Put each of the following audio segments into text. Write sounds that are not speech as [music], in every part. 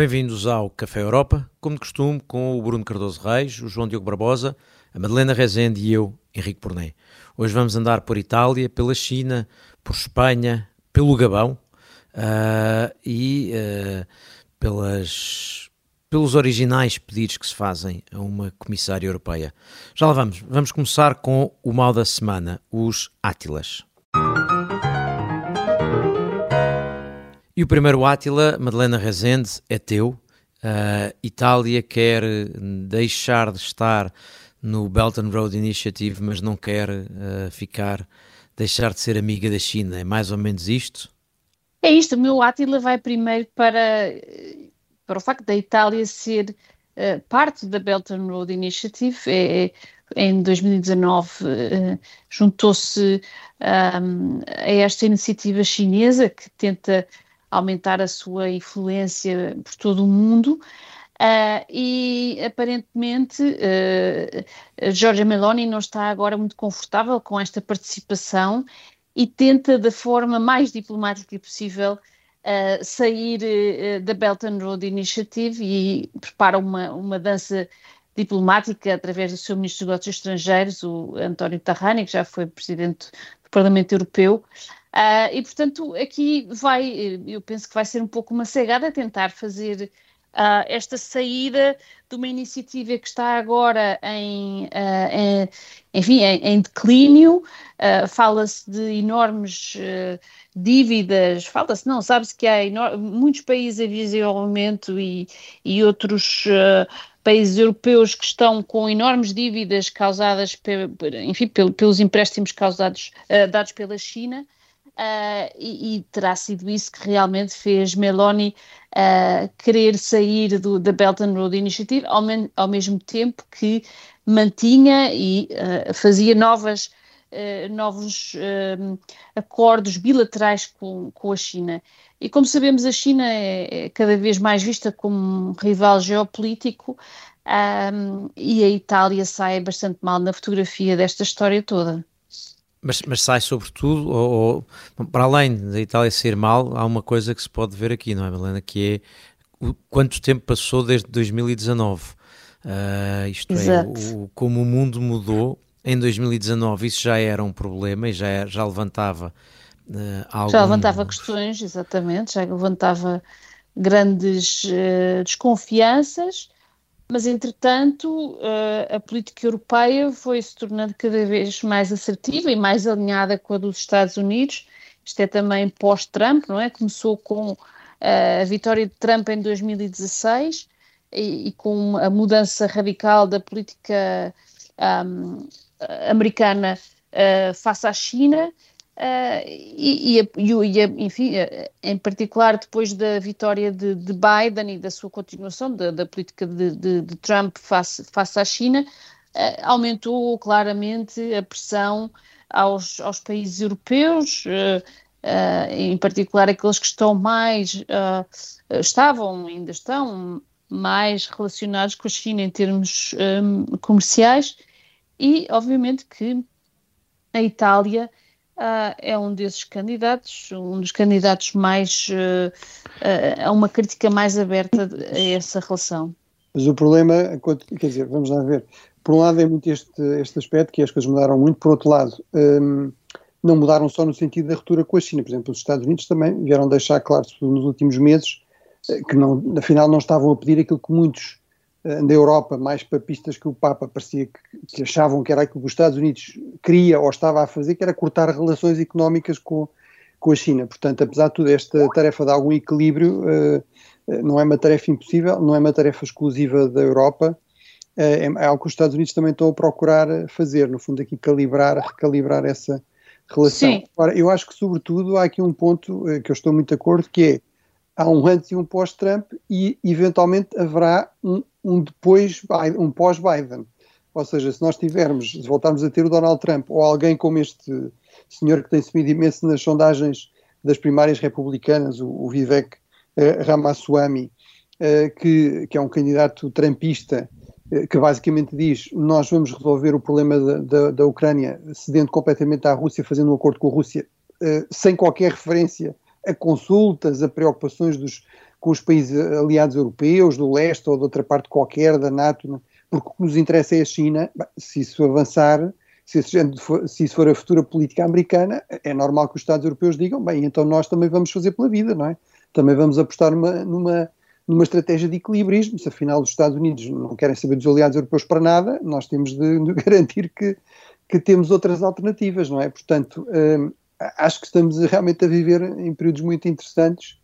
Bem-vindos ao Café Europa, como de costume, com o Bruno Cardoso Reis, o João Diogo Barbosa, a Madalena Rezende e eu, Henrique Porné. Hoje vamos andar por Itália, pela China, por Espanha, pelo Gabão uh, e uh, pelas, pelos originais pedidos que se fazem a uma comissária europeia. Já lá vamos. Vamos começar com o mal da semana, os Átilas. E o primeiro Átila, Madalena Rezende, é teu. Uh, Itália quer deixar de estar no Belt and Road Initiative, mas não quer uh, ficar, deixar de ser amiga da China. É mais ou menos isto? É isto. O meu Átila vai primeiro para, para o facto da Itália ser uh, parte da Belt and Road Initiative. É, é em 2019 juntou-se um, a esta iniciativa chinesa que tenta aumentar a sua influência por todo o mundo. Uh, e aparentemente uh, Giorgia Meloni não está agora muito confortável com esta participação e tenta da forma mais diplomática possível uh, sair da Belt and Road Initiative e prepara uma, uma dança diplomática através do seu ministro dos Negócios Estrangeiros, o António Tajani, que já foi presidente do Parlamento Europeu, Uh, e, portanto, aqui vai, eu penso que vai ser um pouco uma cegada tentar fazer uh, esta saída de uma iniciativa que está agora em, uh, em enfim, em, em declínio, fala-se de enormes dívidas, fala-se, não, sabe-se que há muitos países em desenvolvimento e, e outros países europeus que estão com enormes dívidas causadas, pe, enfim, pelos empréstimos causados, dados pela China, Uh, e, e, terá sido isso que realmente fez Meloni uh, querer sair do, da Belt and Road Initiative, ao, men, ao mesmo tempo que mantinha e uh, fazia novas, novos acordos bilaterais com, com a China. E como sabemos, a China é, é cada vez mais vista como um rival geopolítico um, e a Itália sai bastante mal na fotografia desta história toda. Mas, mas sai sobretudo, ou, ou, para além da Itália ser mal, há uma coisa que se pode ver aqui, não é, Helena? Que é o, quanto tempo passou desde 2019. Uh, ah, isto Exato. é, o, como o mundo mudou em 2019, isso já era um problema e já, já levantava uh, algum... Já levantava questões, exatamente, já levantava grandes uh, desconfianças mas entretanto uh, a política europeia foi se tornando cada vez mais assertiva e mais alinhada com a dos Estados Unidos. Isto é também pós-Trump, não é? Começou com uh, a vitória de Trump em 2016 e, e com a mudança radical da política um, americana uh, face à China Uh, e, e, e, enfim, eh, em particular depois da vitória de, de Biden e da sua continuação da, da política de, de, de, Trump face, face à China, uh, aumentou claramente a pressão aos, aos países europeus, uh, em particular aqueles que estão mais, estavam, ainda estão mais relacionados com a China em termos um, comerciais. E, obviamente, que a Itália uh, é um desses candidatos, um dos candidatos mais uh, uh, a uma crítica mais aberta a essa relação. Mas o problema, quer dizer, vamos lá ver, por um lado é muito este, este aspecto, que as coisas mudaram muito, por outro lado, um, não mudaram só no sentido da ruptura com a China, por exemplo, os Estados Unidos também vieram deixar claro nos últimos meses que não, afinal não estavam a pedir aquilo que muitos da Europa mais papistas que o Papa parecia que, que, achavam que era aquilo que os Estados Unidos queria ou estava a fazer, que era cortar relações económicas com, com a China. Portanto, apesar de tudo, esta tarefa de algum equilíbrio uh, não é uma tarefa impossível, não é uma tarefa exclusiva da Europa, é, é, algo que os Estados Unidos também estão a procurar fazer, no fundo aqui calibrar, recalibrar essa relação. Sim. Ora, eu acho que sobretudo há aqui um ponto que eu estou muito de acordo, que é há um antes e um pós-Trump e eventualmente haverá um, um depois, um pós-Biden. Ou seja, se nós tivermos, se voltarmos a ter o Donald Trump ou alguém como este senhor que tem subido imenso nas sondagens das primárias republicanas, o, o Vivek uh, Ramaswamy, uh, que, que é um candidato trumpista, uh, que basicamente diz nós vamos resolver o problema da, da, da Ucrânia cedendo completamente à Rússia, fazendo um acordo com a Rússia, sem qualquer referência a consultas, a preocupações dos, com os países aliados europeus, do leste ou de outra parte qualquer da NATO, porque o que nos interessa é a China. Se isso avançar, se isso for a futura política americana, é normal que os Estados europeus digam, bem, então nós também vamos fazer pela vida, não é? Também vamos apostar numa, numa, numa estratégia de equilibrismo, se afinal os Estados Unidos não querem saber dos aliados europeus para nada, nós temos de, de [laughs] garantir que, que temos outras alternativas, não é? Portanto, hum, acho que estamos realmente a viver em períodos muito interessantes,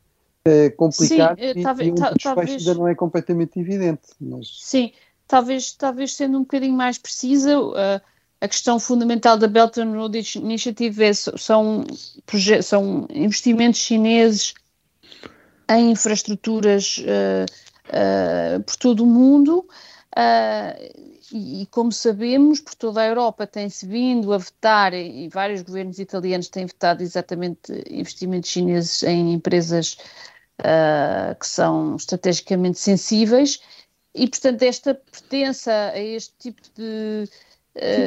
uh, complicados, Sim, e, talvez, e o desfecho ainda não é completamente evidente. Mas... Sim, talvez, talvez sendo um bocadinho mais precisa, uh, a questão fundamental da Belt and Road Initiative é, são, são investimentos chineses em infraestruturas uh, uh, por todo o mundo. Uh, e, e, como sabemos, por toda a Europa tem-se vindo a vetar, e vários governos italianos têm vetado exatamente investimentos chineses em empresas que são estrategicamente sensíveis, e portanto esta pertença a este tipo de,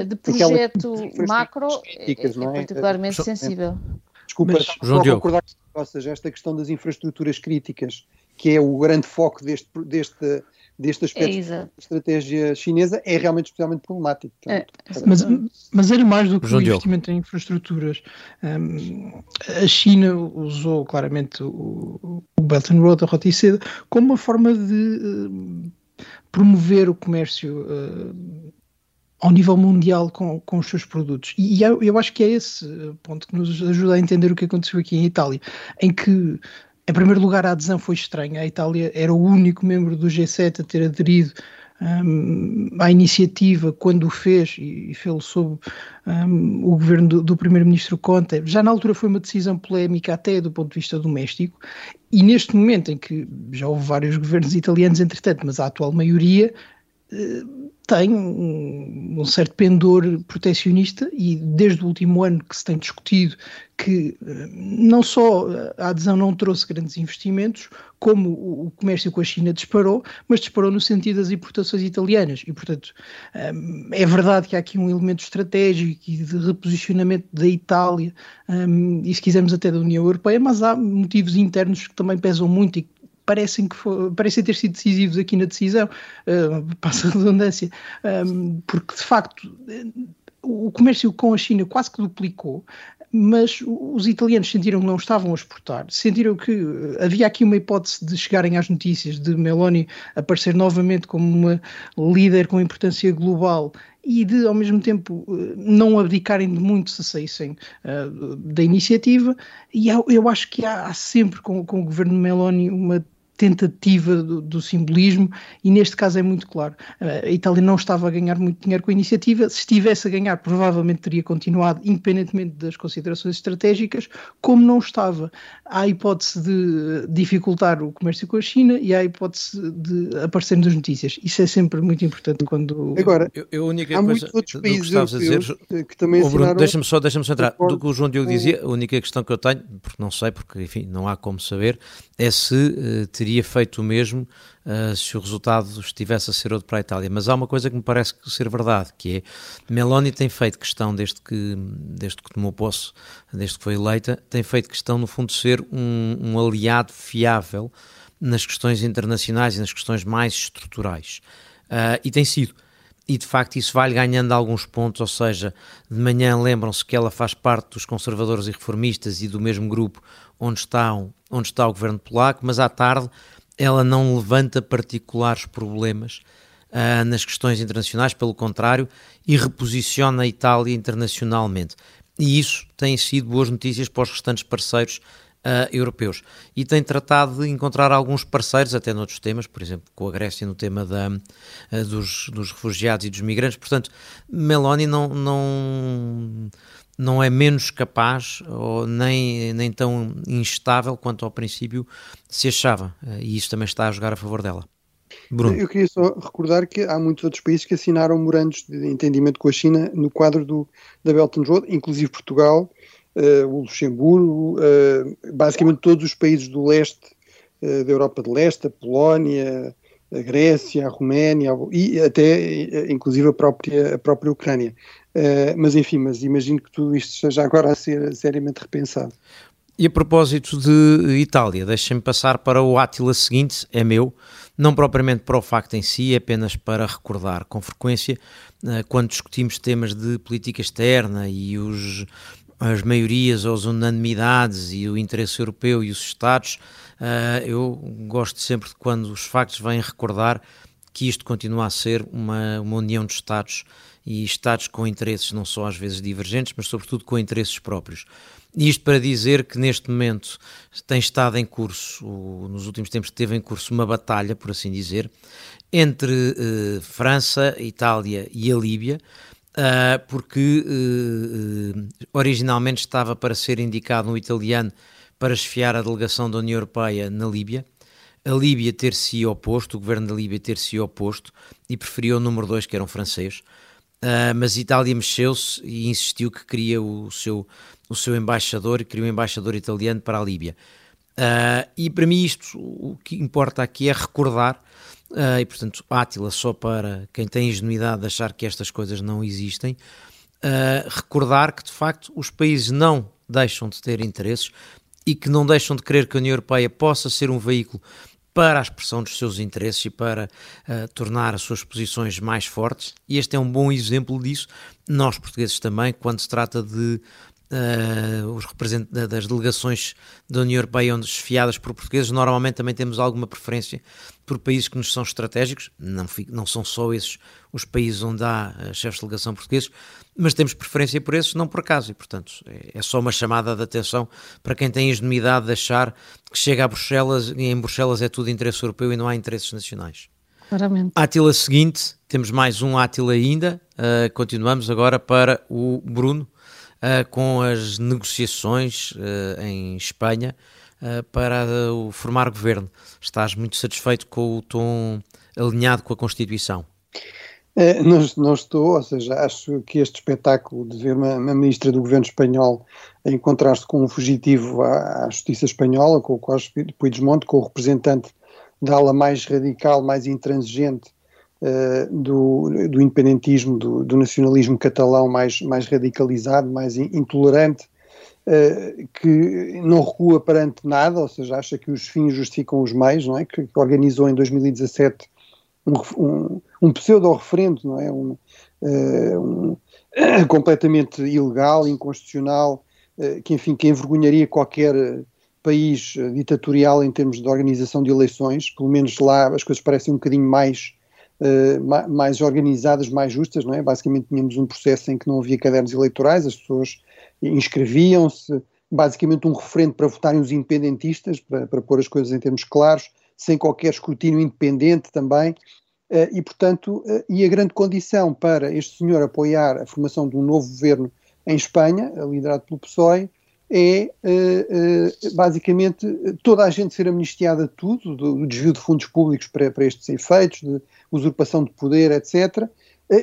de projeto macro é, é, é, particularmente sensível. Desculpa, Mas, João concordar ou seja, esta questão das infraestruturas críticas, que é o grande foco deste, deste, deste aspecto é da estratégia chinesa, é realmente especialmente problemático. é. mas, mas era mais do que o investimento em infraestruturas. Um, a China usou claramente o, o Belt and Road, a Rota e Seda, como uma forma de uh, promover o comércio uh, ao nível mundial com, com os seus produtos. E eu, eu acho que é esse ponto que nos ajuda a entender o que aconteceu aqui em Itália, em que em primeiro lugar, a adesão foi estranha. A Itália era o único membro do G7 a ter aderido um, à iniciativa quando o fez e, e fez-lo sob um, o governo do, do primeiro-ministro Conte. Já na altura foi uma decisão polémica até do ponto de vista doméstico e neste momento em que já houve vários governos italianos entretanto, mas a atual maioria eh, tem um, um, certo pendor protecionista e desde o último ano que se tem discutido que eh, não só a adesão não trouxe grandes investimentos, como o comércio com a China disparou, mas disparou no sentido das importações italianas. E, portanto, eh, é verdade que há aqui um elemento estratégico e de reposicionamento da Itália, e se quisermos até da União Europeia, mas há motivos internos que também pesam muito e parecem, que for, parecem ter sido decisivos aqui na decisão, uh, [laughs] passa a redundância, um, porque de facto o comércio com a China quase que duplicou, mas os italianos sentiram que não estavam a exportar, sentiram que eh, havia aqui uma hipótese de chegarem às notícias de Meloni aparecer novamente como uma líder com importância global e de, ao mesmo tempo, eh, não abdicarem de muito se saíssem uh, da iniciativa. E eu, eu acho que há, há sempre com, com o governo Meloni uma tentativa do, do, simbolismo, e neste caso é muito claro. Uh, a Itália não estava a ganhar muito dinheiro com a iniciativa, se estivesse a ganhar, provavelmente teria continuado, independentemente das considerações estratégicas, como não estava. Há a hipótese de dificultar o comércio com a China e há a hipótese de aparecer nas notícias. Isso é sempre muito importante quando. Agora, eu, eu a única há coisa outros países que, dizer, que também assinaram... Deixa-me só, deixa só entrar. Do que o João Diogo dizia, a única questão que eu tenho, porque não sei, porque enfim, não há como saber, é se uh, teria teria feito o mesmo uh, se o resultado estivesse a ser outro para a Itália. Mas há uma coisa que me parece ser verdade, que é Meloni tem feito questão, desde que, desde que tomou posse, desde que foi eleita, tem feito questão, no fundo, de ser um, um aliado fiável nas questões internacionais e nas questões mais estruturais. Uh, e tem sido e de facto isso vai ganhando alguns pontos, ou seja, de manhã lembram-se que ela faz parte dos conservadores e reformistas e do mesmo grupo onde, estão, onde está o governo polaco, mas à tarde ela não levanta particulares problemas uh, nas questões internacionais, pelo contrário, e reposiciona a Itália internacionalmente. E isso tem sido boas notícias para os restantes parceiros uh, europeus. E tem tratado de encontrar alguns parceiros, até noutros temas, por exemplo, com a Grécia no tema da, uh, dos, dos, refugiados e dos migrantes. Portanto, Meloni não, não, não é menos capaz ou nem, nem tão instável quanto ao princípio se achava. Uh, e isso também está a jogar a favor dela. Bruno. Eu queria só recordar que há muitos outros países que assinaram memorandos de entendimento com a China no quadro do, da Belt and Road, inclusive Portugal, uh, o Luxemburgo, uh, basicamente todos os países do leste, uh, da Europa de Leste, a Polónia, a Grécia, a Roménia e até inclusive a própria, a própria Ucrânia. Mas enfim, mas imagino que tudo isto esteja agora a ser seriamente repensado. E a propósito de Itália, deixem-me passar para o Átila seguinte, é meu, não propriamente para o facto em si, é apenas para recordar com frequência, eh, quando discutimos temas de política externa e os, as maiorias ou as unanimidades e o interesse europeu e os Estados, eh, eu gosto sempre de quando os factos vêm recordar que isto continua a ser uma, uma união de Estados e Estados com interesses não só às vezes divergentes, mas sobretudo com interesses próprios. Isto para dizer que neste momento tem estado em curso, nos últimos tempos teve em curso uma batalha, por assim dizer, entre uh, França, Itália e a Líbia, uh, porque uh, originalmente estava para ser indicado um italiano para esfiar a delegação da União Europeia na Líbia, a Líbia ter-se oposto, o governo da Líbia ter-se oposto e preferiu o número 2, que era um francês, mas a Itália mexeu-se e insistiu que queria o seu o seu embaixador criou um embaixador italiano para a Líbia. Uh, e para mim isto, o que importa aqui é recordar, uh, e portanto Átila só para quem tem ingenuidade de achar que estas coisas não existem, uh, recordar que de facto os países não deixam de ter interesses e que não deixam de querer que a União Europeia possa ser um veículo para a expressão dos seus interesses e para uh, tornar as suas posições mais fortes. E este é um bom exemplo disso. Nós, portugueses, também, quando se trata de Uh, os representantes das delegações da União Europeia onde esfiadas por portugueses, normalmente também temos alguma preferência por países que nos são estratégicos, não, não são só esses os países onde há uh, chefes de delegação portugueses, mas temos preferência por esses, não por acaso, e portanto é, é só uma chamada de atenção para quem tem ingenuidade de achar que chega a Bruxelas e em Bruxelas é tudo interesse europeu e não há interesses nacionais. Claramente. Átila seguinte, temos mais um Átila ainda, uh, continuamos agora para o Bruno, uh, com as negociações uh, em Espanha para formar governo. Estás muito satisfeito com o tom alinhado com a Constituição? Não, não, estou, ou seja, acho que este espetáculo de ver uma, uma ministra do governo espanhol encontrar-se com um fugitivo à, à, justiça espanhola, com o Costa Puigdemont, com o representante da ala mais radical, mais intransigente uh, do, do, independentismo, do, do, nacionalismo catalão mais, mais radicalizado, mais intolerante, uh, que não recua perante nada, ou seja, acha que os fins justificam os meios, não é? Que, que organizou em 2017 um, um, um pseudo-referendo, não é? Um, uh, um [coughs] completamente ilegal, inconstitucional, que enfim, que envergonharia qualquer país ditatorial em termos de organização de eleições, pelo menos lá as coisas parecem um bocadinho mais uh, mais organizadas, mais justas, não é? Basicamente tínhamos um processo em que não havia cadernos eleitorais, as pessoas inscreviam-se, basicamente um referendo para votarem os independentistas, para, para pôr as coisas em termos claros, sem qualquer escrutínio independente também, uh, e portanto, uh, e a grande condição para este senhor apoiar a formação de um novo governo em Espanha, liderado pelo PSOE, é uh, basicamente toda a gente ser amnistiada de tudo, do, desvio de fundos públicos para, para estes efeitos, de usurpação de poder, etc.,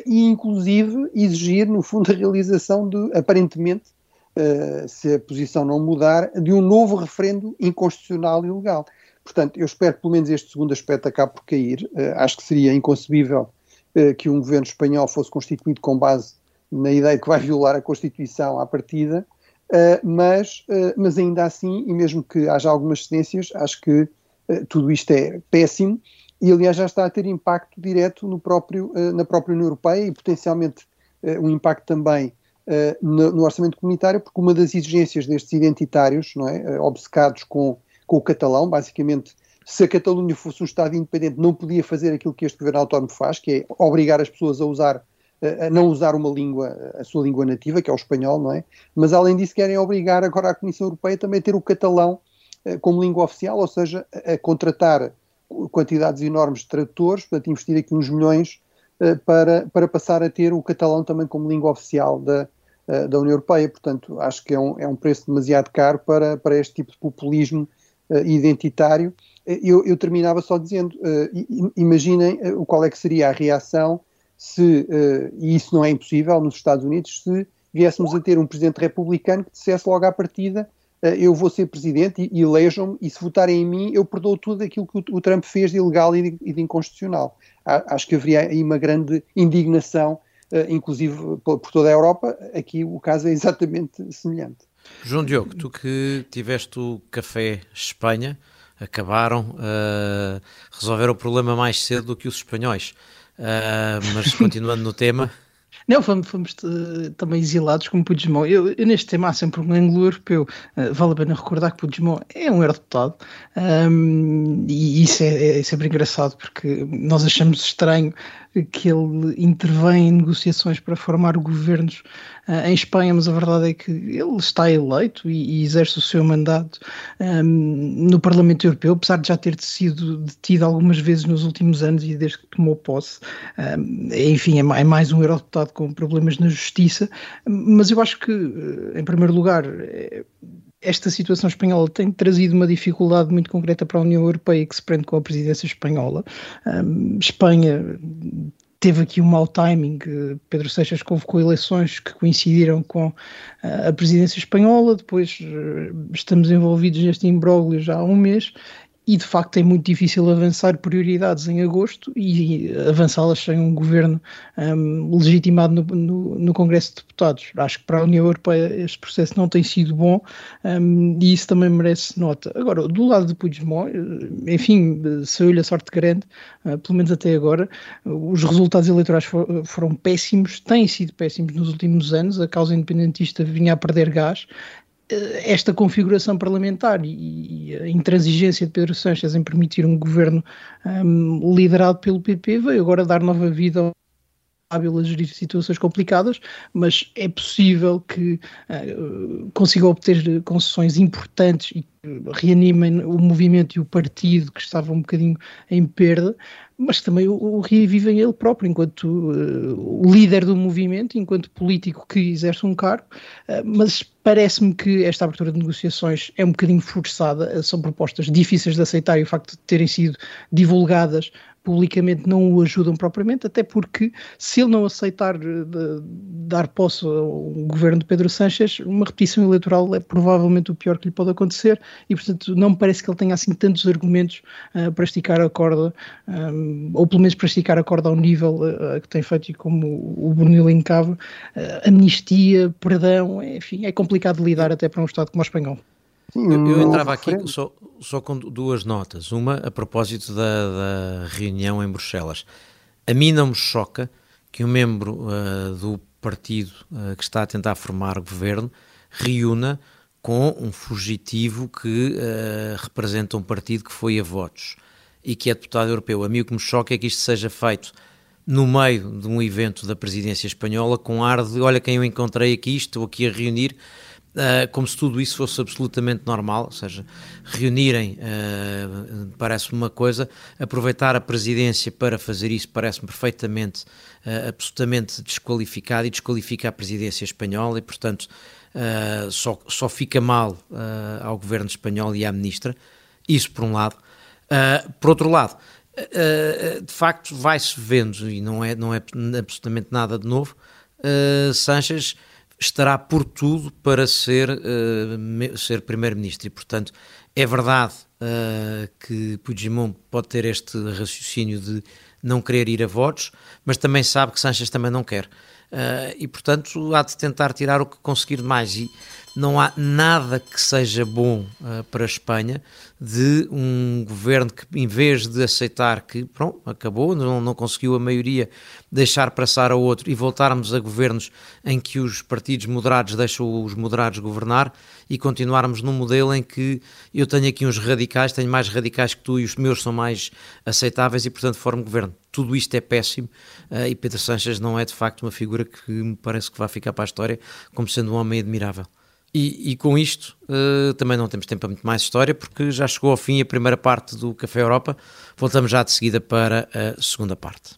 e inclusive exigir, no fundo, a realização de, aparentemente, se a posição não mudar, de um novo referendo inconstitucional e ilegal. Portanto, eu espero que pelo menos este segundo aspecto acabe por cair. acho que seria inconcebível que um governo espanhol fosse constituído com base na ideia que vai violar a Constituição à partida, Uh, mas, mas ainda assim, e mesmo que haja algumas cedências, acho que tudo isto é péssimo e, aliás, já está a ter impacto direto no próprio, na própria União Europeia e potencialmente um impacto também no, no, orçamento comunitário, porque uma das exigências destes identitários, não é, obcecados com, com o catalão, basicamente, se a Catalunha fosse um Estado independente, não podia fazer aquilo que este governo autónomo faz, que é obrigar as pessoas a usar a não usar uma língua, a sua língua nativa, que é o espanhol, não é? Mas além disso querem obrigar agora a Comissão Europeia também a ter o catalão eh, como língua oficial, ou seja, a contratar quantidades enormes de tradutores, portanto investir aqui uns milhões eh, para, para passar a ter o catalão também como língua oficial da, eh, da União Europeia. Portanto, acho que é um, é um preço demasiado caro para, para este tipo de populismo identitário. Eu, eu terminava só dizendo, imaginem qual é que seria a reação se, e isso não é impossível nos Estados Unidos, se viéssemos a ter um presidente republicano que dissesse logo à partida eu vou ser presidente e, elejam-me e se votarem em mim eu perdoo tudo aquilo que o, o Trump fez de ilegal e de, e de inconstitucional. Acho que haveria aí uma grande indignação, inclusive por, por, toda a Europa. Aqui o caso é exatamente semelhante. João Diogo, tu que tiveste o Café Espanha, acabaram, uh, resolveram o problema mais cedo do que os espanhóis. Uh, mas continuando no tema. [laughs] Não, fomos, fomos uh, também exilados como Puigdemont. Eu, eu, neste tema há sempre um ângulo europeu. Uh, vale a pena recordar que Puigdemont é um eurodeputado um, e isso é, é, sempre engraçado porque nós achamos estranho que ele intervém em negociações para formar governos uh, em Espanha, mas a verdade é que ele está eleito e, e exerce o seu mandato um, no Parlamento Europeu, apesar de já ter sido detido algumas vezes nos últimos anos e desde que tomou posse. Um, enfim, é, é, mais um eurodeputado com problemas na justiça, mas eu acho que, em primeiro lugar, é, esta situação espanhola tem trazido uma dificuldade muito concreta para a União Europeia que se prende com a presidência espanhola. Um, Espanha teve aqui um mau timing. Pedro Seixas convocou eleições que coincidiram com a presidência espanhola, depois eh, estamos envolvidos neste imbróglio já há um mês e de facto é muito difícil avançar prioridades em agosto e avançá-las sem um governo um, legitimado no, no, no, Congresso de Deputados. Acho que para a União Europeia este processo não tem sido bom um, e isso também merece nota. Agora, do lado de Puigdemont, eh, enfim, saiu-lhe a sorte grande, uh, pelo menos até agora. Os resultados eleitorais for, foram péssimos, têm sido péssimos nos últimos anos. A causa independentista vinha a perder gás esta configuração parlamentar e, a intransigência de Pedro Sánchez em permitir um governo um, liderado pelo PP veio agora dar nova vida hábil a gerir situações complicadas, mas é possível que uh, consiga obter concessões importantes e reanimem o movimento e o partido que estava um bocadinho em perda, mas também o, o revivem ele próprio enquanto uh, líder do movimento, enquanto político que exerce um cargo, uh, mas parece-me que esta abertura de negociações é um bocadinho forçada, são propostas difíceis de aceitar e o facto de terem sido divulgadas publicamente não o ajudam propriamente, até porque se ele não aceitar eh, dar posse ao governo de Pedro Sánchez, uma repetição eleitoral é provavelmente o pior que lhe pode acontecer e, portanto, não me parece que ele tenha assim tantos argumentos uh, para esticar a corda, um, ou pelo menos para esticar a corda ao nível uh, que tem feito e como o Bruno elencava, uh, amnistia, perdão, enfim, é complicado de lidar até para um Estado como o espanhol. Eu, eu entrava aqui só, só com duas notas. Uma a propósito da, da, reunião em Bruxelas. A mim não me choca que um membro uh, do partido uh, que está a tentar formar governo reúna com um fugitivo que uh, representa um partido que foi a votos e que é deputado europeu. A mim o que me choca é que isto seja feito no meio de um evento da presidência espanhola com ar de olha quem eu encontrei aqui, estou aqui a reunir Uh, como se tudo isso fosse absolutamente normal, ou seja, reunirem uh, parece-me uma coisa, aproveitar a presidência para fazer isso parece-me perfeitamente, uh, absolutamente desqualificado e desqualifica a presidência espanhola e, portanto, só, só fica mal ao governo espanhol e à ministra, isso por um lado. por outro lado, de facto, vai-se vendo, e não é, não é absolutamente nada de novo, Sanches estará por tudo para ser, uh, ser primeiro-ministro. E, portanto, é verdade uh, que Puigdemont pode ter este raciocínio de não querer ir a votos, mas também sabe que Sanches também não quer. Uh, e, portanto, há de tentar tirar o que conseguir mais. E não há nada que seja bom uh, para a Espanha de um governo que, em vez de aceitar que, pronto, acabou, não, não conseguiu a maioria, deixar passar a outro e voltarmos a governos em que os partidos moderados deixam os moderados governar e continuarmos num modelo em que eu tenho aqui uns radicais, tenho mais radicais que tu e os meus são mais aceitáveis e, portanto, formo governo. Tudo isto é péssimo uh, e Pedro Sanches não é de facto uma figura que me parece que vai ficar para a história como sendo um homem admirável. E, e, com isto uh, também não temos tempo para muito mais história, porque já chegou ao fim a primeira parte do Café Europa. Voltamos já de seguida para a segunda parte.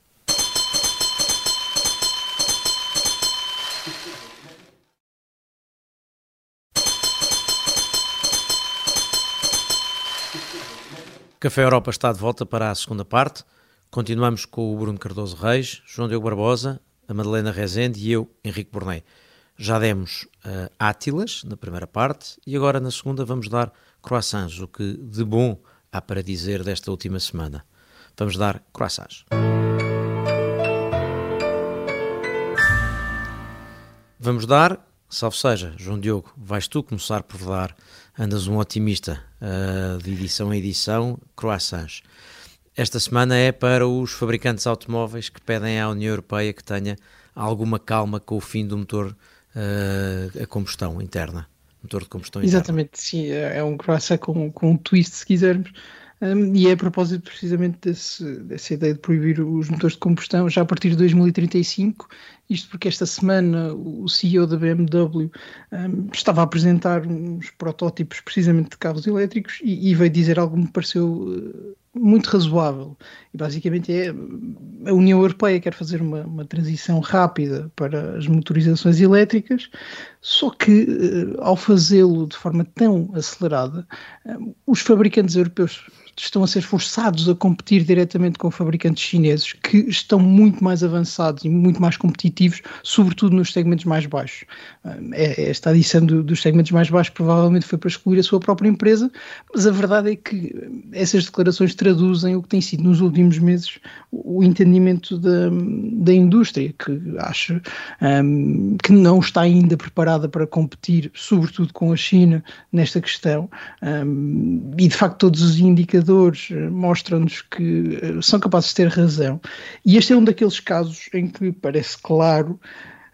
Café Europa está de volta para a segunda parte. Continuamos com o Bruno Cardoso Reis, João Diogo Barbosa, a Madalena Rezende e eu, Henrique Bornei. Já demos uh, átilas na primeira parte e agora na segunda vamos dar croissants, o que de bom há para dizer desta última semana. Vamos dar croissants. Vamos dar Salve seja, João Diogo, vais tu começar por dar, andas um otimista uh, de edição em edição, croissants. Esta semana é para os fabricantes automóveis que pedem à União Europeia que tenha alguma calma com o fim do motor uh, a combustão interna. Motor de combustão Exatamente, interna. sim, é, é um croissant com, com um twist, se quisermos. Um, e é a propósito precisamente desse, dessa ideia de proibir os motores de combustão já a partir de 2035, isto porque esta semana o CEO da BMW um, estava a apresentar uns protótipos precisamente de carros elétricos e, e veio dizer algo que me pareceu uh, muito razoável. E basicamente é a União Europeia quer fazer uma, uma transição rápida para as motorizações elétricas, só que uh, ao fazê-lo de forma tão acelerada, uh, os fabricantes europeus estão a ser forçados a competir diretamente com fabricantes chineses que estão muito mais avançados e muito mais competitivos, sobretudo nos segmentos mais baixos. É, esta adição do, dos segmentos mais baixos provavelmente foi para excluir a sua própria empresa, mas a verdade é que essas declarações traduzem o que tem sido nos últimos meses o entendimento da, da indústria, que acha um, que não está ainda preparada para competir, sobretudo com a China, nesta questão, um, e de facto todos os indicadores eh, mostram-nos que eh, são capazes de ter razão. E este é um daqueles casos em que parece claro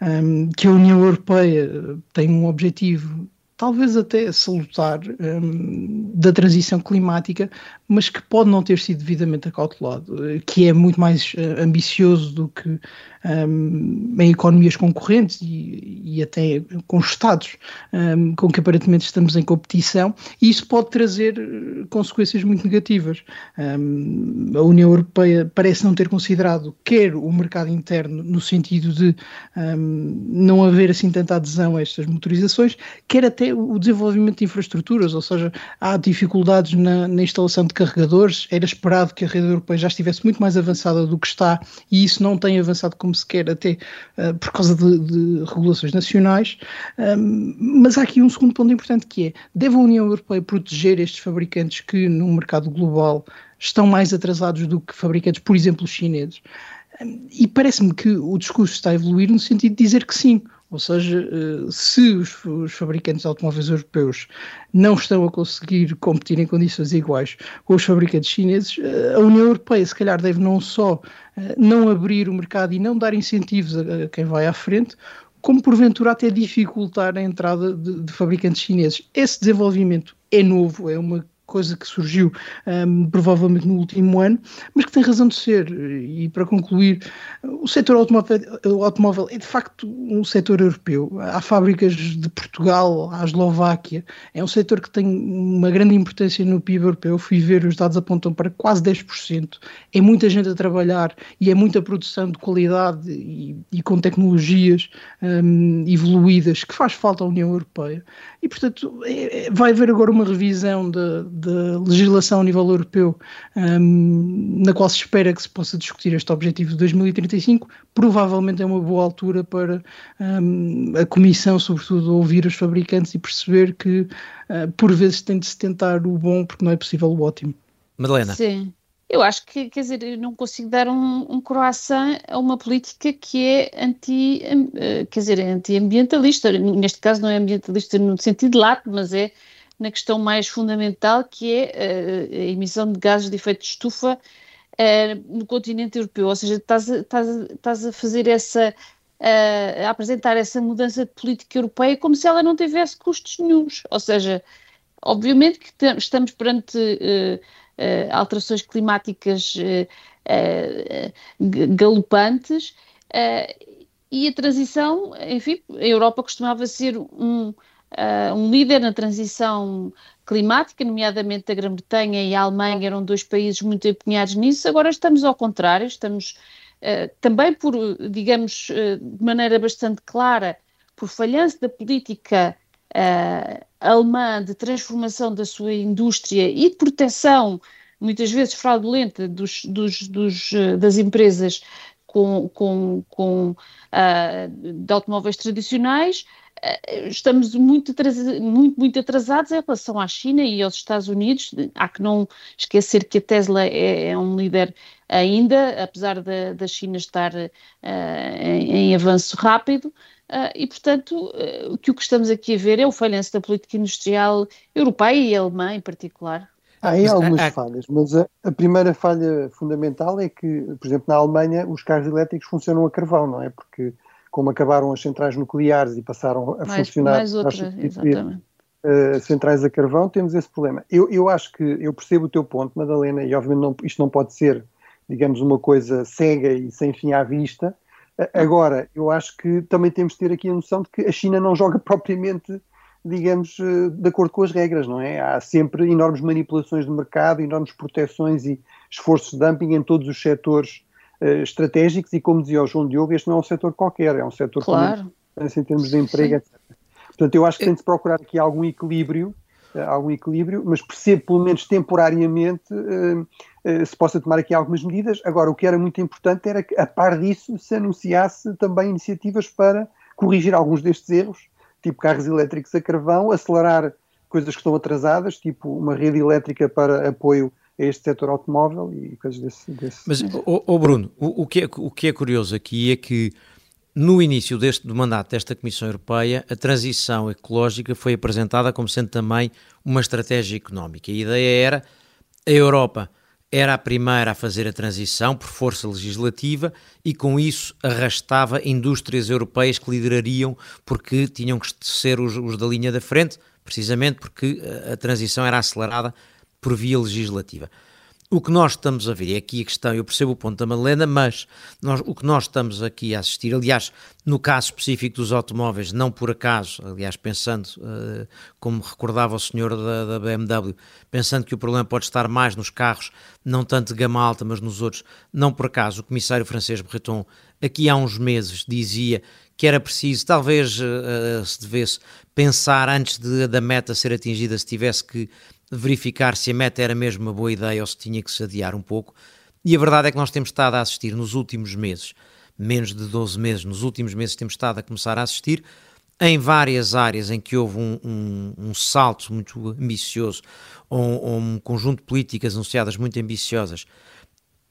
um, que a União Europeia tem um objetivo talvez até salutar um, da transição climática, mas que pode não ter sido devidamente acautelado, que é muito mais ambicioso do que um, em economias concorrentes e, e até com Estados um, com que aparentemente estamos em competição, e isso pode trazer uh, consequências muito negativas. Um, a União Europeia parece não ter considerado quer o mercado interno, no sentido de não haver assim tanta adesão a estas motorizações, quer até o desenvolvimento de infraestruturas, ou seja, há dificuldades na, na instalação de carregadores, era esperado que a rede europeia já estivesse muito mais avançada do que está, e isso não tem avançado como se quer, até uh, por causa de, de regulações nacionais. Um, mas há aqui um segundo ponto importante que é: deve a União Europeia proteger estes fabricantes que no mercado global estão mais atrasados do que fabricantes, por exemplo, chineses? E parece-me que o discurso está a evoluir no sentido de dizer que sim. Ou seja, eh, se os, fabricantes de automóveis europeus não estão a conseguir competir em condições iguais com os fabricantes chineses, eh, a União Europeia se calhar deve não só eh, não abrir o mercado e não dar incentivos a, quem vai à frente, como porventura até dificultar a entrada de, de fabricantes chineses. Esse desenvolvimento é novo, é uma coisa que surgiu um, provavelmente no último ano, mas que tem razão de ser. E para concluir, o setor automóvel, automóvel é de facto um setor europeu. Há fábricas de Portugal à Eslováquia, é um setor que tem uma grande importância no PIB europeu. Fui ver, os dados apontam para quase 10%. É muita gente a trabalhar e é muita produção de qualidade e, e com tecnologias um, evoluídas que faz falta à União Europeia. E, portanto, é, é vai haver agora uma revisão da da legislação a nível europeu, um, na qual se espera que se possa discutir este objetivo de 2035, provavelmente é uma boa altura para um, a Comissão, sobretudo, ouvir os fabricantes e perceber que, uh, por vezes, tem de se tentar o bom porque não é possível o ótimo. Madalena. Sim. Eu acho que, quer dizer, eu não consigo dar um, um croissant a uma política que é anti, uh, quer dizer, é anti-ambientalista. Neste caso não é ambientalista no sentido lato, mas é na questão mais fundamental, que é uh, a emissão de gases de efeito de estufa uh, no continente europeu. Ou seja, estás a, estás estás a fazer essa. Uh, a apresentar essa mudança de política europeia como se ela não tivesse custos nenhums. Ou seja, obviamente que estamos perante alterações climáticas galopantes. e a transição, enfim, a Europa costumava ser um, uh, um líder na transição climática, nomeadamente a Grã-Bretanha e a Alemanha eram dois países muito empenhados nisso, agora estamos ao contrário, estamos uh, também por, digamos, uh, de maneira bastante clara, por falhança da política alemã de transformação da sua indústria e de proteção, muitas vezes fraudulenta, dos, dos, dos das empresas com, com, com de automóveis tradicionais, estamos muito, muito, muito atrasados em relação à China e aos Estados Unidos. Há que não esquecer que a Tesla é, é um líder ainda, apesar da, da China estar uh, em, em, avanço rápido. Uh, e, portanto, uh, o que o que estamos aqui a ver é o falhanço da política industrial europeia e alemã em particular. Há aí algumas falhas, mas a, a, primeira falha fundamental é que, por exemplo, na Alemanha os carros elétricos funcionam a carvão, não é? Porque como acabaram as centrais nucleares e passaram a mais, funcionar mais outra. Uh, centrais a carvão, temos esse problema. Eu, eu acho que eu percebo o teu ponto, Madalena, e obviamente não, isto não pode ser, digamos, uma coisa cega e sem fim à vista. Uh, agora, eu acho que também temos de ter aqui a noção de que a China não joga [laughs] propriamente digamos, eh, de acordo com as regras, não é? Há sempre enormes manipulações de mercado, enormes proteções e esforços de dumping em todos os setores uh, estratégicos e, como dizia o João Diogo, este não é um setor qualquer, é um setor claro. com em termos de emprego, etc. Portanto, eu acho que tem de se procurar aqui algum equilíbrio, uh, algum equilíbrio, mas percebo, pelo menos temporariamente, uh, se possa tomar aqui algumas medidas. Agora, o que era muito importante era que, a par disso, se anunciasse também iniciativas para corrigir alguns destes erros tipo carros elétricos a carvão, acelerar coisas que estão atrasadas, tipo uma rede elétrica para apoio a este setor automóvel e coisas desse. desse. Mas, oh, Bruno, o, o, que é, o que é curioso aqui é que no início deste do mandato desta Comissão Europeia, a transição ecológica foi apresentada como sendo também uma estratégia económica. A ideia era a Europa era a primeira a fazer a transição por força legislativa e com isso arrastava indústrias europeias que liderariam porque tinham que ser os, os da linha da frente, precisamente porque a, a transição era acelerada por via legislativa. O que nós estamos a ver, e aqui a questão, eu percebo o ponto da Madalena, mas nós, o que nós estamos aqui a assistir, aliás, no caso específico dos automóveis, não por acaso, aliás, pensando, uh, como recordava o senhor da, da, BMW, pensando que o problema pode estar mais nos carros, não tanto de gama alta, mas nos outros, não por acaso, o comissário francês Breton, aqui há uns meses, dizia que era preciso, talvez uh, se devesse pensar antes de, da meta ser atingida, se tivesse que verificar se a meta era mesmo uma boa ideia ou se tinha que se adiar um pouco. E a verdade é que nós temos estado a assistir nos últimos meses, menos de 12 meses, nos últimos meses temos estado a começar a assistir em várias áreas em que houve um, um, um salto muito ambicioso, ou, ou, um conjunto de políticas anunciadas muito ambiciosas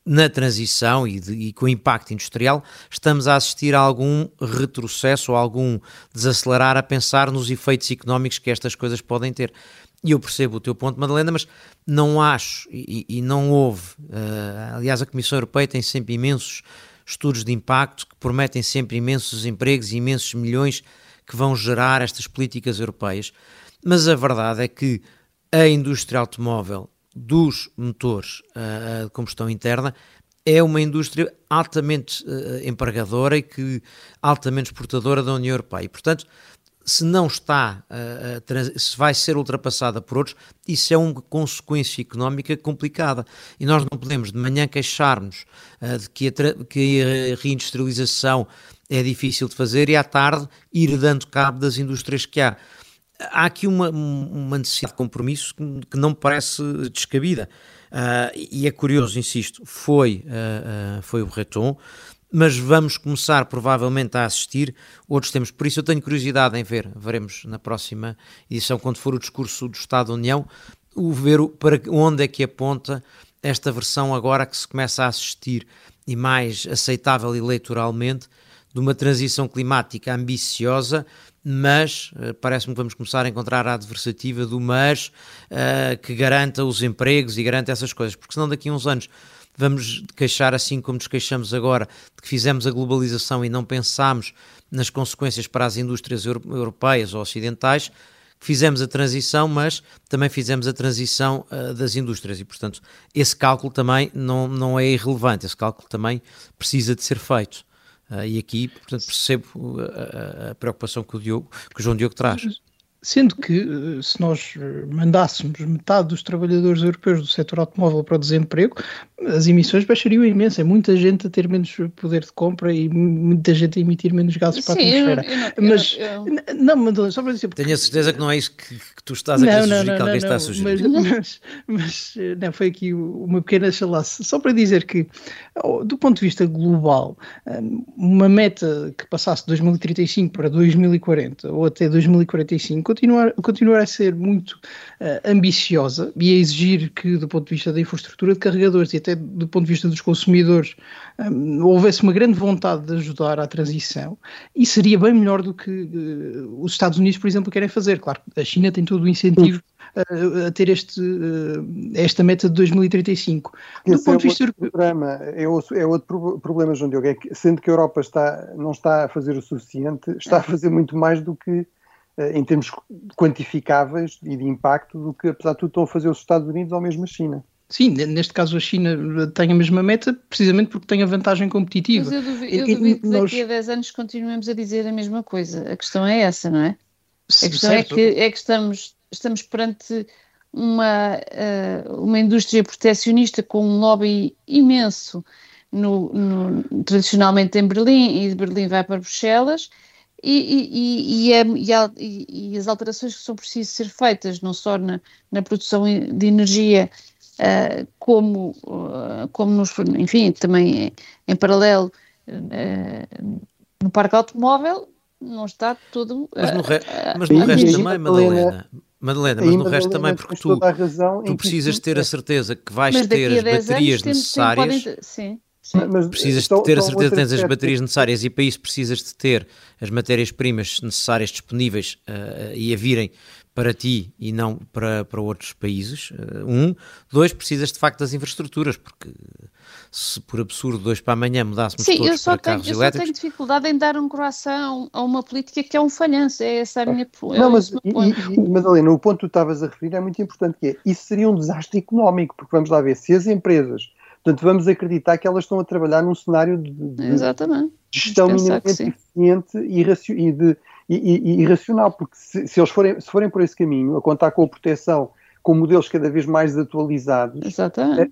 na transição e, de, e, com impacto industrial, estamos a assistir a algum retrocesso ou algum desacelerar a pensar nos efeitos económicos que estas coisas podem ter. E eu percebo o teu ponto, Madalena, mas não acho e, e não houve. Uh, aliás, a Comissão Europeia tem sempre imensos estudos de impacto que prometem sempre imensos empregos e imensos milhões que vão gerar estas políticas europeias. Mas a verdade é que a indústria automóvel dos motores uh, de combustão interna é uma indústria altamente uh, empregadora e que altamente exportadora da União Europeia. E, portanto, se não está, uh, se vai ser ultrapassada por outros, isso é uma consequência económica complicada. E nós não podemos de manhã queixarmos uh, de que a, que a, reindustrialização é difícil de fazer e à tarde ir dando cabo das indústrias que há. Há aqui uma, uma necessidade de compromisso que, não me parece descabida. Uh, e é curioso, insisto, foi, foi o Breton mas vamos começar provavelmente a assistir outros temas. Por isso eu tenho curiosidade em ver, veremos na próxima edição, quando for o discurso do Estado da União, o ver para onde é que aponta esta versão agora que se começa a assistir e mais aceitável eleitoralmente de uma transição climática ambiciosa, mas uh, parece-me que vamos começar a encontrar a adversativa do mas uh, que garanta os empregos e garanta essas coisas, porque senão daqui a uns anos vamos queixar assim como nos queixamos agora de que fizemos a globalização e não pensámos nas consequências para as indústrias europeias ou ocidentais, fizemos a transição, mas também fizemos a transição uh, das indústrias e, portanto, esse cálculo também não, não é irrelevante, esse cálculo também precisa de ser feito. Uh, e aqui, portanto, percebo a, a, preocupação que o, Diogo, que o João Diogo traz. Sendo que, se nós eh, mandássemos metade dos trabalhadores europeus do setor automóvel para o desemprego, as emissões baixariam imenso. É muita gente a ter menos poder de compra e muita gente a emitir menos gases para a atmosfera. Eu, eu, mas, eu, não, Madalena, só para dizer. Tenho a certeza que não é isso que, que tu estás a querer sugerir, não, que alguém está a sugerir. Mas, [laughs] mas, mas, não, foi aqui uma pequena chalaça. Só para dizer que, do ponto de vista global, uma meta que passasse de 2035 para 2040 ou até 2045 continuar, continuar a ser muito uh, ambiciosa e a exigir que, do ponto de vista da infraestrutura de carregadores e até até do ponto de vista dos consumidores, um, houvesse uma grande vontade de ajudar à transição, e seria bem melhor do que uh, os Estados Unidos, por exemplo, querem fazer. Claro, a China tem todo o incentivo a, a ter este, uh, esta meta de 2035. Do Esse ponto é de vista outro programa, é, outro, é outro problema, João Diogo, é que, sendo que a Europa está, não está a fazer o suficiente, está a fazer muito mais do que eh, em termos quantificáveis e de impacto do que, apesar de tudo, estão a fazer os Estados Unidos ou mesmo a China. Sim, neste caso a China tem a mesma meta precisamente porque tem a vantagem competitiva. Mas eu duvido, eu duvido que daqui a 10 anos continuemos a dizer a mesma coisa. A questão é essa, não é? A questão é certo. é que, é que estamos, estamos perante uma, uh, uma indústria proteccionista com um lobby imenso no, no, tradicionalmente em Berlim e de Berlim vai para Bruxelas e, e, e, e, as alterações que são precisas ser feitas, não só na, na produção de energia, uh, como, uh, como nos, enfim, também em, em paralelo uh, no parque automóvel, não está todo. Mas no, re, mas no resto também, Madalena. Madalena, mas no resto também, porque tu, tu precisas ter a certeza que vais ter as baterias necessárias. sim mas, precisas então, de ter a certeza que tens as baterias necessárias e para isso precisas de ter as matérias-primas necessárias disponíveis uh, e a virem para ti e não para, para outros países. Uh, um. Dois, precisas de facto das infraestruturas, porque se por absurdo dois para amanhã mudássemos Sim, todos para tenho, carros eu elétricos... Sim, eu só tenho dificuldade em dar um coração a uma política que é um falhanço, é essa a minha... É não, mas, e, e, Madalena, o ponto que tu estavas a referir é muito importante, que é, isso seria um desastre económico, porque vamos lá ver, se as empresas Portanto, vamos acreditar que elas estão a trabalhar num cenário de, de gestão minimamente eficiente e, e, de, e, e, racional, porque se, se, eles forem, se forem por esse caminho, a contar com a proteção com modelos cada vez mais atualizados, é,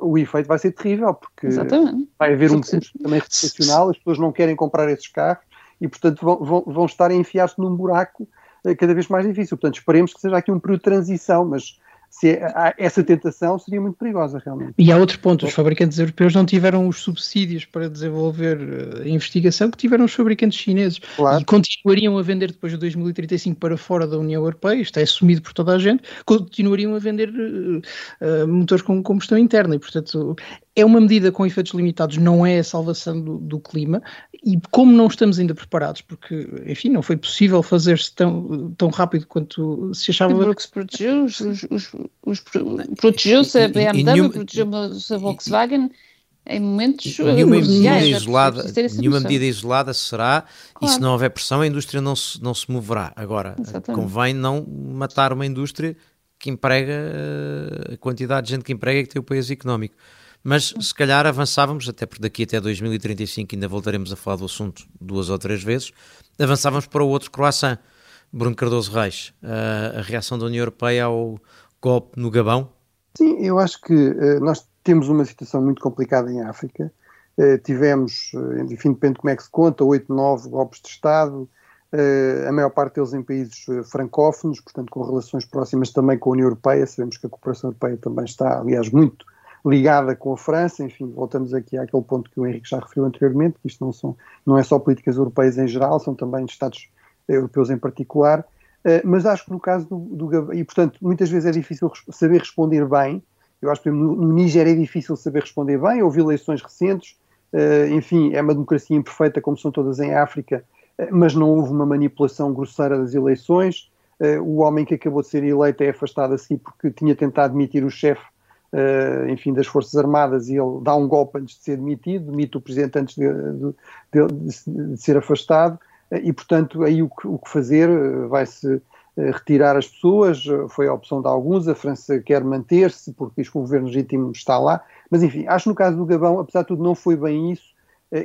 o efeito vai ser terrível, porque Exatamente. vai haver um custo também reputacional, as pessoas não querem comprar esses carros e, portanto, vão, vão, vão estar a enfiar-se num buraco eh, cada vez mais difícil. Portanto, esperemos que seja aqui um período de transição, mas se é, essa tentação seria muito perigosa, realmente. E há outro ponto: os fabricantes europeus não tiveram os subsídios para desenvolver a eh, investigação que tiveram os fabricantes chineses. Claro. E continuariam a vender depois de 2035 para fora da União Europeia, isto é assumido por toda a gente, continuariam a vender uh, motores com combustão interna. E, portanto, é uma medida com efeitos limitados, não é a salvação do, do, clima, e como não estamos ainda preparados, porque, enfim, não foi possível fazer-se tão, tão rápido quanto se achava. Porque se protegeu, os, os, os, protegeu-se a BMW, protegeu-se a Volkswagen em momentos nenhuma medida isolada nenhuma medida isolada será claro. e se não houver pressão a indústria não se, não se moverá agora Exatamente. convém não matar uma indústria que emprega eh, a quantidade de gente que emprega e que tem o país económico mas se calhar avançávamos, até porque daqui até 2035 ainda voltaremos a falar do assunto duas ou três vezes, avançávamos para o outro croissant, Bruno Cardoso Reis, a, a reação da União Europeia ao golpe no Gabão? Sim, eu acho que uh, nós temos uma situação muito complicada em África. Uh, tivemos, uh, enfim, depende de como é que se conta, oito, nove golpes de Estado, a maior parte deles em países francófonos, portanto com relações próximas também com a União Europeia. Sabemos que a cooperação europeia também está, aliás, muito ligada com a França, enfim, voltamos aqui àquele ponto que o Henrique já referiu anteriormente, que isto não, são, não é só políticas europeias em geral, são também Estados europeus em particular, uh, mas acho que no caso do, do e portanto muitas vezes é difícil saber responder bem, eu acho que no, no Níger é difícil saber responder bem, houve eleições recentes, uh, enfim, é uma democracia imperfeita como são todas em África, uh, mas não houve uma manipulação grosseira das eleições, o homem que acabou de ser eleito é afastado a seguir porque tinha tentado demitir o chefe uh, enfim, das Forças Armadas e ele dá um golpe antes de ser demitido, demite o Presidente antes de, de, de, de ser afastado uh, e, portanto, aí o que, o que fazer? Uh, vai-se retirar as pessoas, foi a opção de alguns, a França quer manter-se porque diz que o governo legítimo está lá, mas enfim, acho que no caso do Gabão, apesar de tudo, não foi bem isso,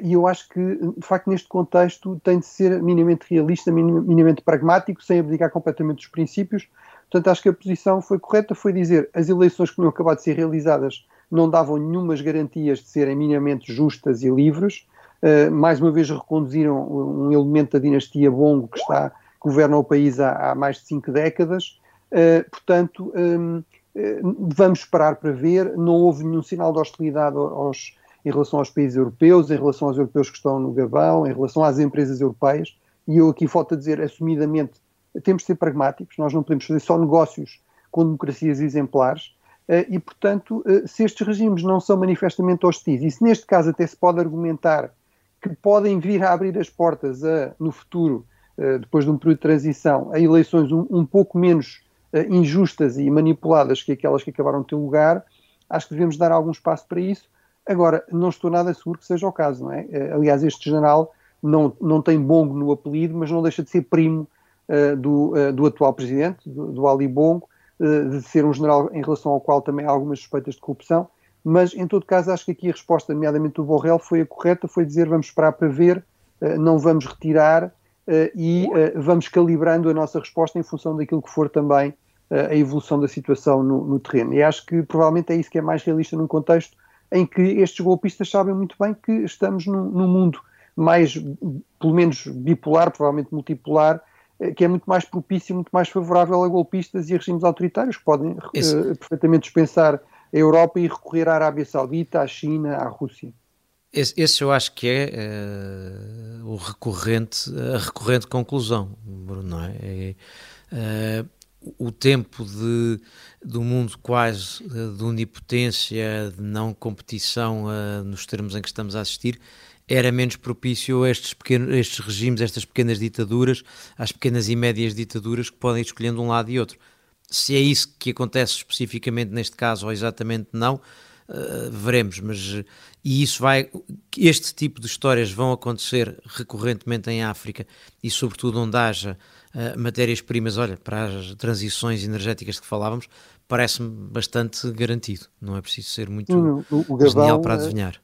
e eu acho que, de facto, neste contexto tem de ser minimamente realista, minimamente pragmático, sem abdicar completamente dos princípios, Portanto, acho que a posição foi correta, foi dizer as eleições que tinham acabado de ser realizadas não davam nenhumas garantias de serem minimamente justas e livres. Uh, mais uma vez reconduziram um elemento da dinastia Bongo que está governa o país há, há mais de cinco décadas. Uh, portanto, um, uh, eh, vamos esperar para ver. Não houve nenhum sinal de hostilidade aos, em relação aos países europeus, em relação aos europeus que estão no Gabão, em relação às empresas europeias. E eu aqui falta dizer assumidamente temos de ser pragmáticos, nós não podemos fazer só negócios com democracias exemplares. e, portanto, se estes regimes não são manifestamente hostis, e se neste caso até se pode argumentar que podem vir a abrir as portas a, no futuro, depois de um período de transição, a eleições um, um pouco menos injustas e manipuladas que aquelas que acabaram de ter lugar, acho que devemos dar algum espaço para isso. Agora, não estou nada seguro que seja o caso, não é? Aliás, este general não, não tem Bongo no apelido, mas não deixa de ser primo do, uh, do atual presidente, do, do Ali Bongo, uh, de ser um general em relação ao qual também há algumas suspeitas de corrupção, mas em todo caso acho que aqui a resposta, nomeadamente do Borrell, foi a correta, foi dizer vamos esperar para ver, não vamos retirar e vamos calibrando a nossa resposta em função daquilo que for também a evolução da situação no, no terreno. E acho que provavelmente é isso que é mais realista num contexto em que estes golpistas sabem muito bem que estamos num, num mundo mais, pelo menos bipolar, provavelmente multipolar, eh, que é muito mais propício, muito mais favorável a golpistas e a regimes autoritários que podem uh, perfeitamente dispensar a Europa e recorrer à Arábia Saudita, à China, à Rússia. Esse, esse eu acho que é uh, o recorrente, a recorrente conclusão, Bruno, não é? é uh, o tempo de, do mundo quase de onipotência, de não competição nos termos em que estamos a assistir, era menos propício a estes, pequenos, estes regimes, estas pequenas ditaduras, às pequenas e médias ditaduras que podem ir escolhendo um lado e outro. Se é isso que acontece especificamente neste caso ou exatamente não, uh, veremos, mas e isso vai, este tipo de histórias vão acontecer recorrentemente em África e sobretudo onde haja uh, matérias-primas, olha, para as transições energéticas que falávamos, parece-me bastante garantido, não é preciso ser muito o, o Gabão, genial para adivinhar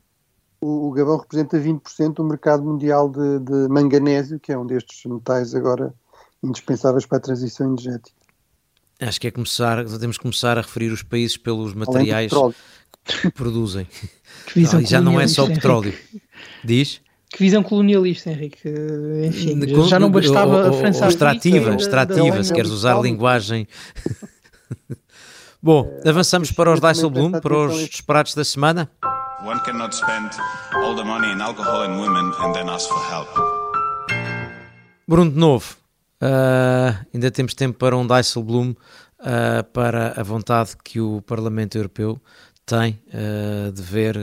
o, o Gabão representa 20% do mercado mundial de, de manganésio, que é um destes metais agora indispensáveis para a transição energética. Acho que é começar, temos que começar a referir os países pelos materiais que produzem. [laughs] Que visão ah, já não é só petróleo. Diz? Que visão colonialista, Henrique. Enfim, Com, já não bastava ou, a França. Ou extrativa, extrativa, se queres usar linguagem. [laughs] Bom, avançamos para os Dijsselbloem, para os disparados da semana. One cannot spend all the money in alcohol and women and then ask for help. Bruno de novo, uh, ainda temos tempo para um Dijsselbloem uh, para a vontade que o Parlamento Europeu tem uh, de ver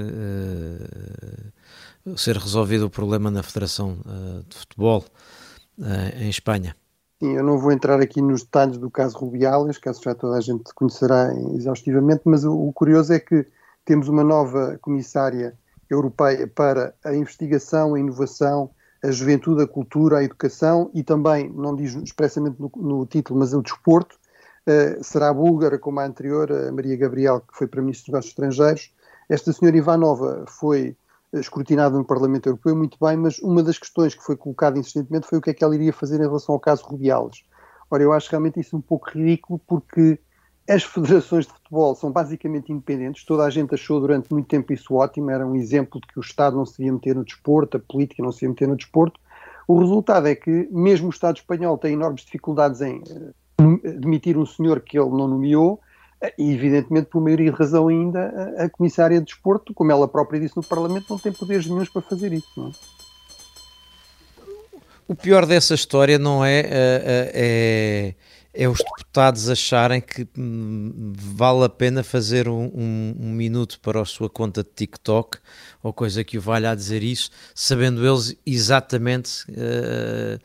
ser resolvido o problema na Federação de Futebol em Espanha. Sim, eu não vou entrar aqui nos detalhes do caso Rubiales, caso já toda a gente conhecerá exaustivamente, mas o, o curioso é que temos uma nova comissária europeia para a investigação, a inovação, a juventude, a cultura, a educação e também, não diz expressamente no, no título, mas o desporto. Uh, será búlgara como a anterior, a Maria Gabriel, que foi para Ministro dos Negócios Estrangeiros. Esta senhora Ivanova foi escrutinada no Parlamento Europeu, muito bem, mas uma das questões que foi colocada insistentemente foi o que é que ela iria fazer em relação ao caso Rubiales. Ora, eu acho realmente isso um pouco ridículo, porque as federações de futebol são basicamente independentes, toda a gente achou durante muito tempo isso ótimo, era um exemplo de que o Estado não se devia meter no desporto, a política não se devia meter no desporto. O resultado é que, mesmo o Estado espanhol tem enormes dificuldades em eh, demitir um senhor que ele não nomeou, eh, e evidentemente, por maioria de razão ainda, a comissária de desporto, como ela própria disse no Parlamento, não tem poderes nenhums para fazer isso. Não é? O pior dessa história não é, é, é é os deputados acharem que hum, vale a pena fazer um, um, um, minuto para a sua conta de TikTok ou coisa que o valha a dizer isso, sabendo eles exatamente uh,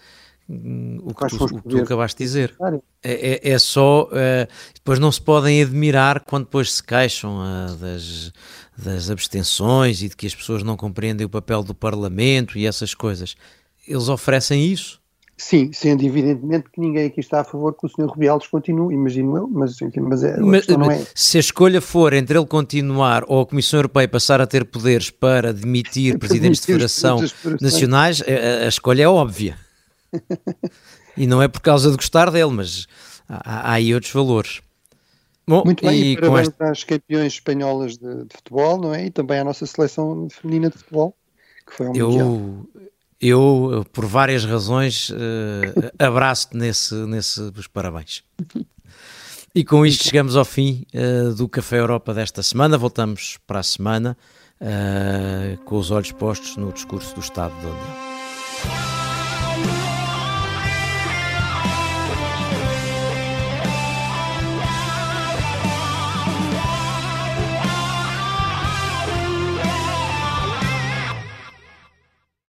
o, que tu, o, que tu, acabaste de dizer. É, é, é só. Uh, depois não se podem admirar quando depois se queixam uh, das, das abstenções e de que as pessoas não compreendem o papel do Parlamento e essas coisas. Eles oferecem isso Sim, sendo evidentemente que ninguém aqui está a favor que o Sr. Rubiales continue, imagino eu, mas, mas, é, mas não é... Se a escolha for entre ele continuar ou a Comissão Europeia passar a ter poderes para demitir [laughs] presidentes de federação nacionais, a, a, escolha é óbvia. [laughs] e não é por causa de gostar dele, mas há, há aí outros valores. Bom, Muito bem, e, e parabéns este... às campeões espanholas de, de, futebol, não é? E também à nossa seleção feminina de futebol, que foi um eu, mundial eu, por várias razões, uh, abraço-te nesse, nesse dos parabéns. E com isto chegamos ao fim uh, do Café Europa desta semana. Voltamos para a semana uh, com os olhos postos no discurso do Estado da União.